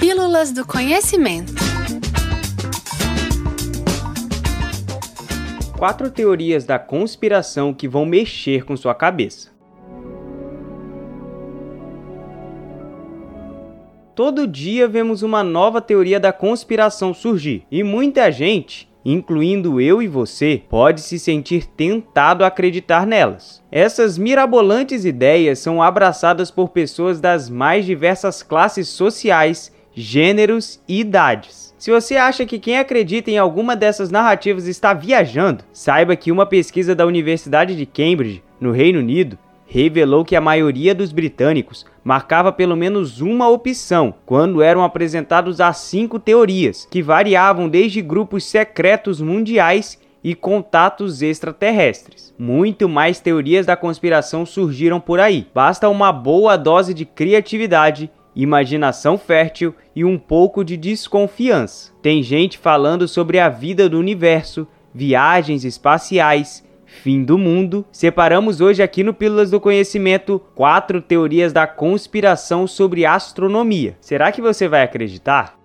Pílulas do Conhecimento. Quatro teorias da conspiração que vão mexer com sua cabeça. Todo dia vemos uma nova teoria da conspiração surgir e muita gente incluindo eu e você, pode se sentir tentado a acreditar nelas. Essas mirabolantes ideias são abraçadas por pessoas das mais diversas classes sociais, gêneros e idades. Se você acha que quem acredita em alguma dessas narrativas está viajando, saiba que uma pesquisa da Universidade de Cambridge, no Reino Unido, revelou que a maioria dos britânicos marcava pelo menos uma opção quando eram apresentados as cinco teorias, que variavam desde grupos secretos mundiais e contatos extraterrestres. Muito mais teorias da conspiração surgiram por aí. Basta uma boa dose de criatividade, imaginação fértil e um pouco de desconfiança. Tem gente falando sobre a vida do universo, viagens espaciais, fim do mundo, separamos hoje aqui no Pílulas do Conhecimento quatro teorias da conspiração sobre astronomia. Será que você vai acreditar?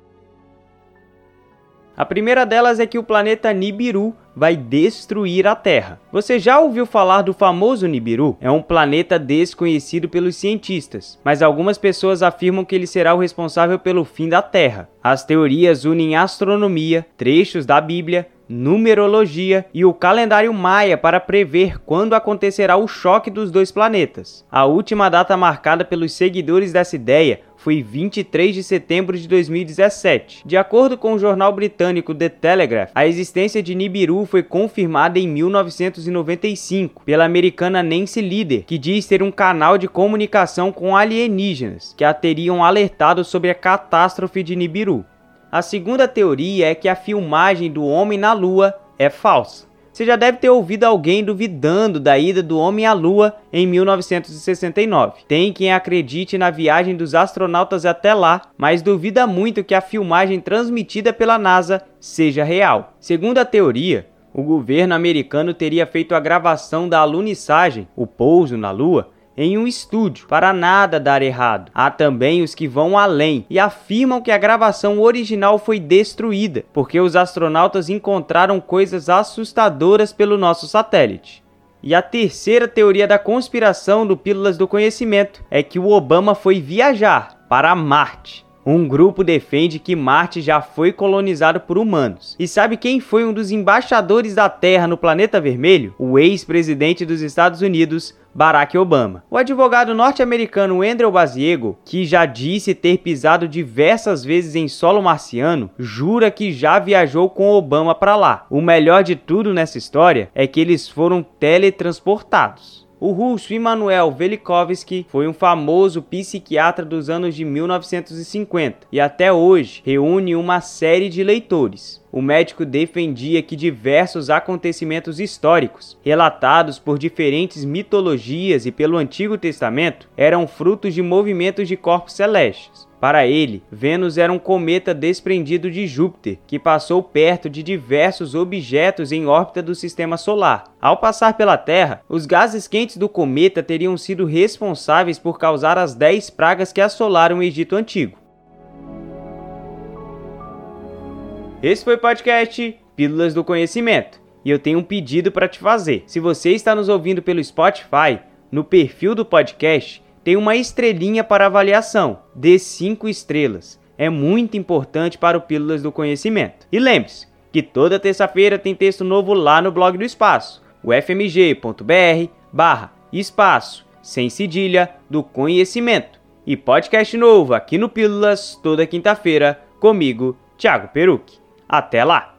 A primeira delas é que o planeta Nibiru vai destruir a Terra. Você já ouviu falar do famoso Nibiru? É um planeta desconhecido pelos cientistas, mas algumas pessoas afirmam que ele será o responsável pelo fim da Terra. As teorias unem astronomia, trechos da Bíblia, numerologia e o calendário maia para prever quando acontecerá o choque dos dois planetas. A última data marcada pelos seguidores dessa ideia foi 23 de setembro de 2017. De acordo com o jornal britânico The Telegraph, a existência de Nibiru foi confirmada em 1995 pela americana Nancy Lieder, que diz ter um canal de comunicação com alienígenas que a teriam alertado sobre a catástrofe de Nibiru. A segunda teoria é que a filmagem do homem na Lua é falsa. Você já deve ter ouvido alguém duvidando da ida do homem à Lua em 1969. Tem quem acredite na viagem dos astronautas até lá, mas duvida muito que a filmagem transmitida pela NASA seja real. Segundo a teoria, o governo americano teria feito a gravação da alunissagem, o pouso na Lua, em um estúdio para nada dar errado. Há também os que vão além e afirmam que a gravação original foi destruída porque os astronautas encontraram coisas assustadoras pelo nosso satélite. E a terceira teoria da conspiração do Pílulas do Conhecimento é que o Obama foi viajar para Marte. Um grupo defende que Marte já foi colonizado por humanos. E sabe quem foi um dos embaixadores da Terra no planeta vermelho? O ex-presidente dos Estados Unidos, Barack Obama. O advogado norte-americano Andrew Baziego, que já disse ter pisado diversas vezes em solo marciano, jura que já viajou com Obama para lá. O melhor de tudo nessa história é que eles foram teletransportados. O russo Immanuel Velikovsky foi um famoso psiquiatra dos anos de 1950 e até hoje reúne uma série de leitores. O médico defendia que diversos acontecimentos históricos, relatados por diferentes mitologias e pelo Antigo Testamento, eram frutos de movimentos de corpos celestes. Para ele, Vênus era um cometa desprendido de Júpiter, que passou perto de diversos objetos em órbita do sistema solar. Ao passar pela Terra, os gases quentes do cometa teriam sido responsáveis por causar as 10 pragas que assolaram o Egito Antigo. Esse foi o podcast Pílulas do Conhecimento. E eu tenho um pedido para te fazer. Se você está nos ouvindo pelo Spotify, no perfil do podcast, tem uma estrelinha para avaliação. Dê 5 estrelas. É muito importante para o Pílulas do Conhecimento. E lembre-se que toda terça-feira tem texto novo lá no blog do Espaço, o fmg.br barra espaço, sem cedilha, do conhecimento. E podcast novo aqui no Pílulas toda quinta-feira, comigo, Thiago Peruque. Até lá!